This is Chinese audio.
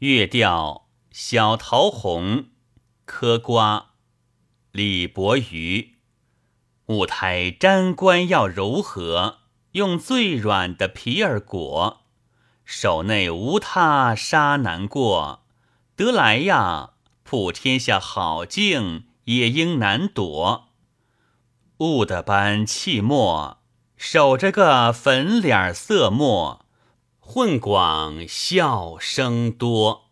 月调小桃红，柯瓜，李伯瑜。舞台粘官要柔和，用最软的皮儿裹。手内无他沙难过，得来呀，普天下好境也应难躲。雾的般气墨，守着个粉脸色墨。混广笑声多。